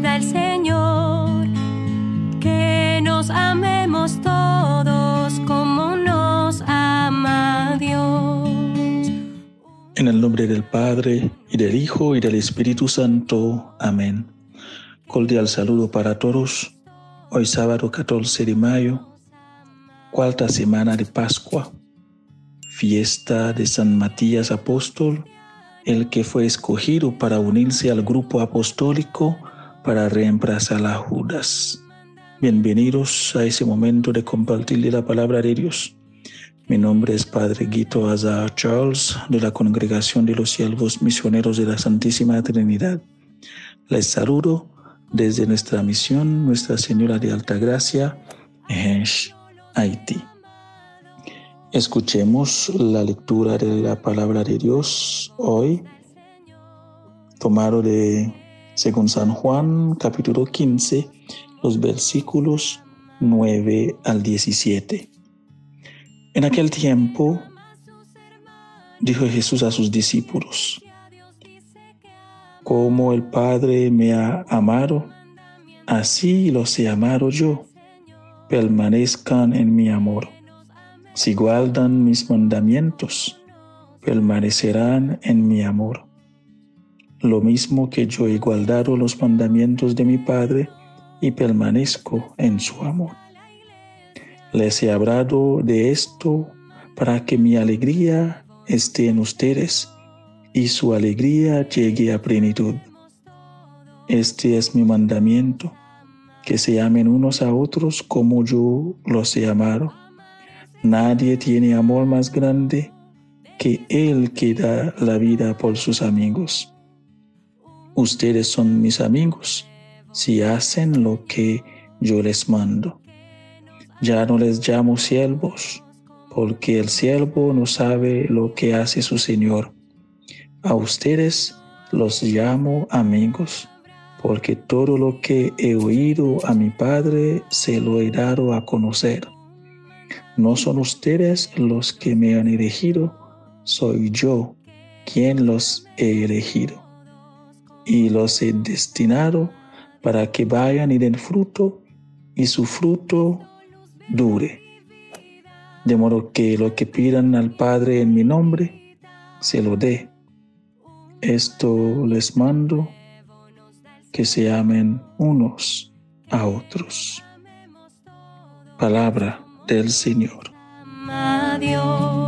da el Señor, que nos amemos todos como nos ama Dios. En el nombre del Padre, y del Hijo, y del Espíritu Santo. Amén. Cordial saludo para todos. Hoy sábado 14 de mayo, cuarta semana de Pascua, fiesta de San Matías Apóstol, el que fue escogido para unirse al grupo apostólico para reemplazar a Judas. Bienvenidos a ese momento de compartir la palabra de Dios. Mi nombre es Padre Guito Azar Charles de la Congregación de los Siervos Misioneros de la Santísima Trinidad. Les saludo desde nuestra misión Nuestra Señora de Alta Gracia, en Haití. Escuchemos la lectura de la palabra de Dios hoy, tomado de según San Juan capítulo 15, los versículos 9 al 17. En aquel tiempo dijo Jesús a sus discípulos, como el Padre me ha amado, así los he amado yo, permanezcan en mi amor. Si guardan mis mandamientos, permanecerán en mi amor. Lo mismo que yo he guardado los mandamientos de mi Padre y permanezco en su amor. Les he hablado de esto para que mi alegría esté en ustedes y su alegría llegue a plenitud. Este es mi mandamiento, que se amen unos a otros como yo los he amado Nadie tiene amor más grande que el que da la vida por sus amigos. Ustedes son mis amigos si hacen lo que yo les mando. Ya no les llamo siervos, porque el siervo no sabe lo que hace su Señor. A ustedes los llamo amigos, porque todo lo que he oído a mi Padre se lo he dado a conocer. No son ustedes los que me han elegido, soy yo quien los he elegido. Y los he destinado para que vayan y den fruto y su fruto dure. De modo que lo que pidan al Padre en mi nombre, se lo dé. Esto les mando, que se amen unos a otros. Palabra del Señor. Adiós.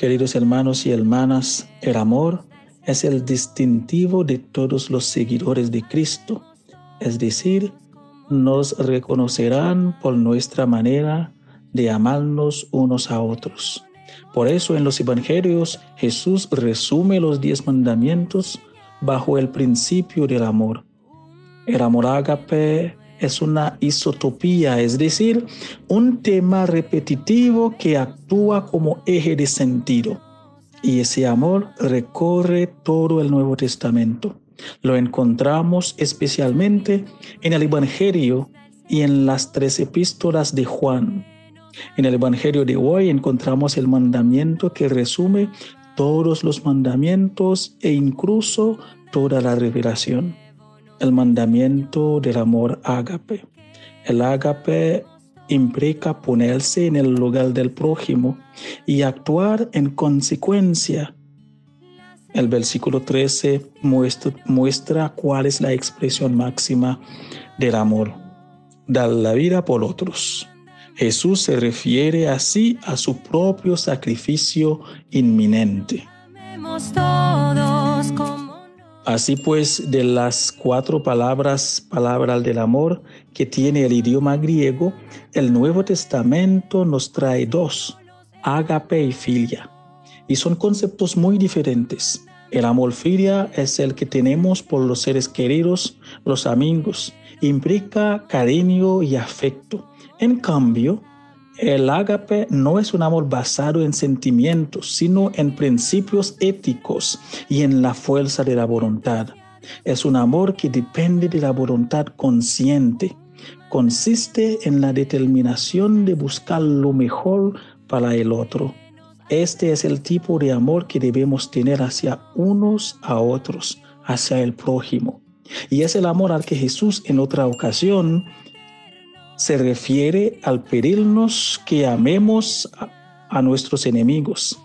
Queridos hermanos y hermanas, el amor es el distintivo de todos los seguidores de Cristo, es decir, nos reconocerán por nuestra manera de amarnos unos a otros. Por eso en los evangelios Jesús resume los diez mandamientos bajo el principio del amor. El amor ágape es una isotopía, es decir, un tema repetitivo que actúa como eje de sentido. Y ese amor recorre todo el Nuevo Testamento. Lo encontramos especialmente en el Evangelio y en las tres epístolas de Juan. En el Evangelio de hoy encontramos el mandamiento que resume todos los mandamientos e incluso toda la revelación. El mandamiento del amor ágape. El ágape implica ponerse en el lugar del prójimo y actuar en consecuencia. El versículo 13 muestra, muestra cuál es la expresión máxima del amor. Dar la vida por otros. Jesús se refiere así a su propio sacrificio inminente. Así pues, de las cuatro palabras, palabras del amor que tiene el idioma griego, el Nuevo Testamento nos trae dos, agape y filia. Y son conceptos muy diferentes. El amor filia es el que tenemos por los seres queridos, los amigos. Implica cariño y afecto en cambio, el ágape no es un amor basado en sentimientos, sino en principios éticos y en la fuerza de la voluntad. Es un amor que depende de la voluntad consciente consiste en la determinación de buscar lo mejor para el otro. Este es el tipo de amor que debemos tener hacia unos a otros, hacia el prójimo. Y es el amor al que Jesús en otra ocasión se refiere al pedirnos que amemos a, nuestros enemigos.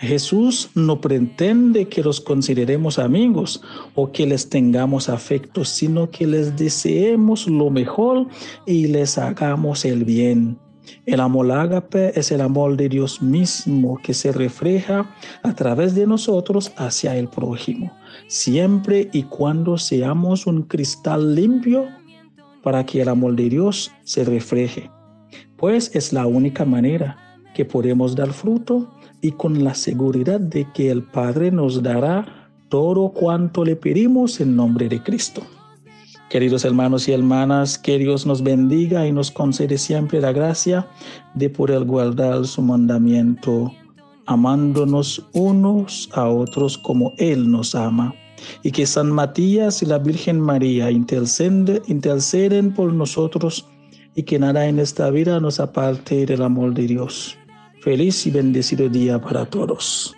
Jesús no pretende que los consideremos amigos o que les tengamos afecto, sino que les deseemos lo mejor y les hagamos el bien. El amor ágape es el amor de Dios mismo que se refleja a través de nosotros hacia el prójimo, siempre y cuando seamos un cristal limpio para que el amor de Dios se refleje, pues es la única manera que podemos dar fruto y con la seguridad de que el Padre nos dará todo cuanto le pedimos en nombre de Cristo. Queridos hermanos y hermanas, que Dios nos bendiga y nos concede siempre la gracia de poder guardar su mandamiento, amándonos unos a otros como Él nos ama. Y que San Matías y la Virgen María interceden, interceden por nosotros y que nada en esta vida nos aparte del amor de Dios. Feliz y bendecido día para todos.